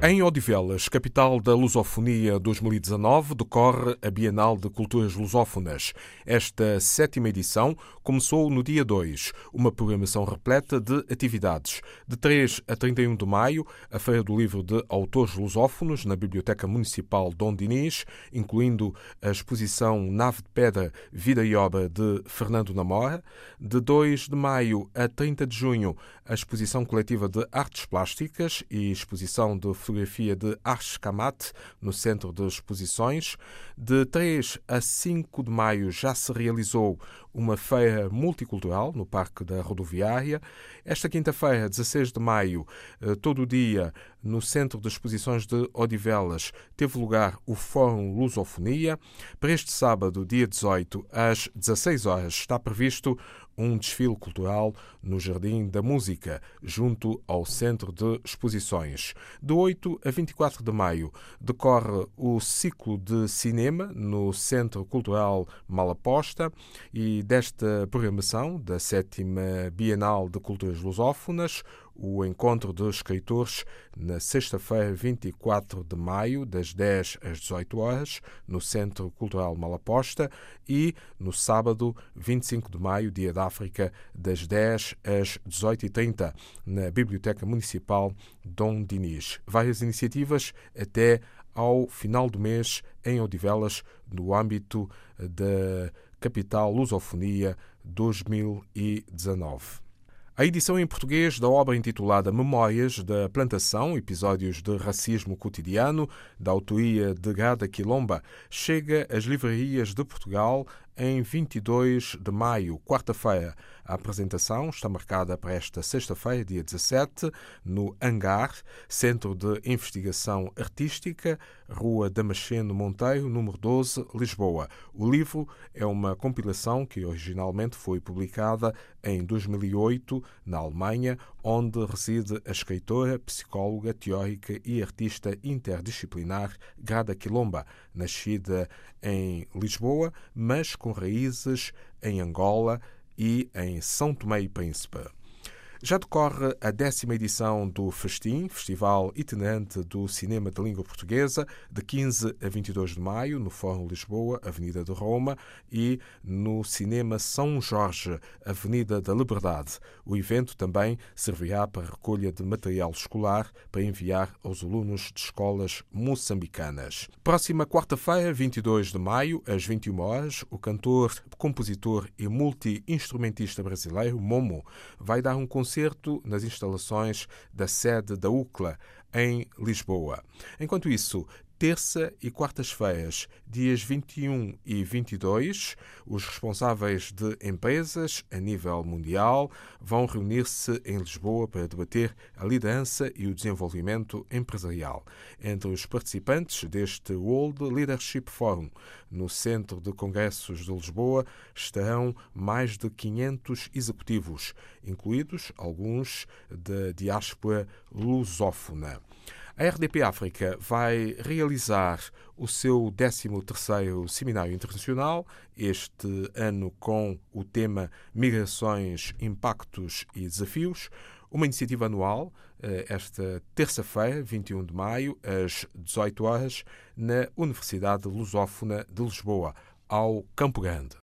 Em Odivelas, capital da Lusofonia 2019, decorre a Bienal de Culturas Lusófonas. Esta sétima edição começou no dia 2, uma programação repleta de atividades. De 3 a 31 de maio, a Feira do Livro de Autores Lusófonos na Biblioteca Municipal Dom Dinis, incluindo a exposição Nave de Pedra, Vida e Obra de Fernando Namora. De 2 de maio a 30 de junho, a exposição coletiva de artes plásticas e exposição de fotografia de Arshkamat, no Centro de Exposições. De 3 a 5 de maio já se realizou uma feira multicultural no Parque da Rodoviária. Esta quinta-feira, 16 de maio, eh, todo o dia, no Centro de Exposições de Odivelas, teve lugar o Fórum Lusofonia. Para este sábado, dia 18, às 16 horas, está previsto um desfile cultural no Jardim da Música, junto ao Centro de Exposições. De 8 a 24 de maio decorre o ciclo de cinema no Centro Cultural Malaposta e desta programação da sétima Bienal de Culturas Lusófonas, o encontro de escritores na sexta-feira, 24 de maio, das 10 às 18 horas, no Centro Cultural Malaposta, e no sábado, 25 de maio, Dia da África, das 10 às 18h30, na Biblioteca Municipal Dom Dinis. Várias iniciativas até ao final do mês em Odivelas, no âmbito da Capital Lusofonia 2019. A edição em português da obra intitulada Memórias da Plantação, Episódios de Racismo Cotidiano, da autoria de Gada Quilomba, chega às livrarias de Portugal em 22 de maio, quarta-feira. A apresentação está marcada para esta sexta-feira, dia 17, no Hangar, Centro de Investigação Artística, Rua Damasceno Monteiro, número 12, Lisboa. O livro é uma compilação que originalmente foi publicada em 2008 na Alemanha, onde reside a escritora, psicóloga, teórica e artista interdisciplinar Grada Quilomba, nascida em Lisboa, mas com raízes em Angola e em São Tomé e Príncipe. Já decorre a décima edição do Festim, Festival Itinerante do Cinema de Língua Portuguesa, de 15 a 22 de maio, no Fórum Lisboa, Avenida de Roma, e no Cinema São Jorge, Avenida da Liberdade. O evento também servirá para recolha de material escolar para enviar aos alunos de escolas moçambicanas. Próxima quarta-feira, 22 de maio, às 21 horas, o cantor, compositor e multi-instrumentista brasileiro Momo vai dar um concerto concerto nas instalações da sede da UCLA, em Lisboa. Enquanto isso, terça e quartas-feiras, dias 21 e 22, os responsáveis de empresas a nível mundial vão reunir-se em Lisboa para debater a liderança e o desenvolvimento empresarial. Entre os participantes deste World Leadership Forum, no Centro de Congressos de Lisboa, estarão mais de 500 executivos, incluídos alguns da diáspora lusófona. A RDP África vai realizar o seu 13º Seminário Internacional, este ano com o tema Migrações, Impactos e Desafios, uma iniciativa anual, eh, esta terça-feira, 21 de maio, às 18 horas, na Universidade Lusófona de Lisboa, ao Campo Grande.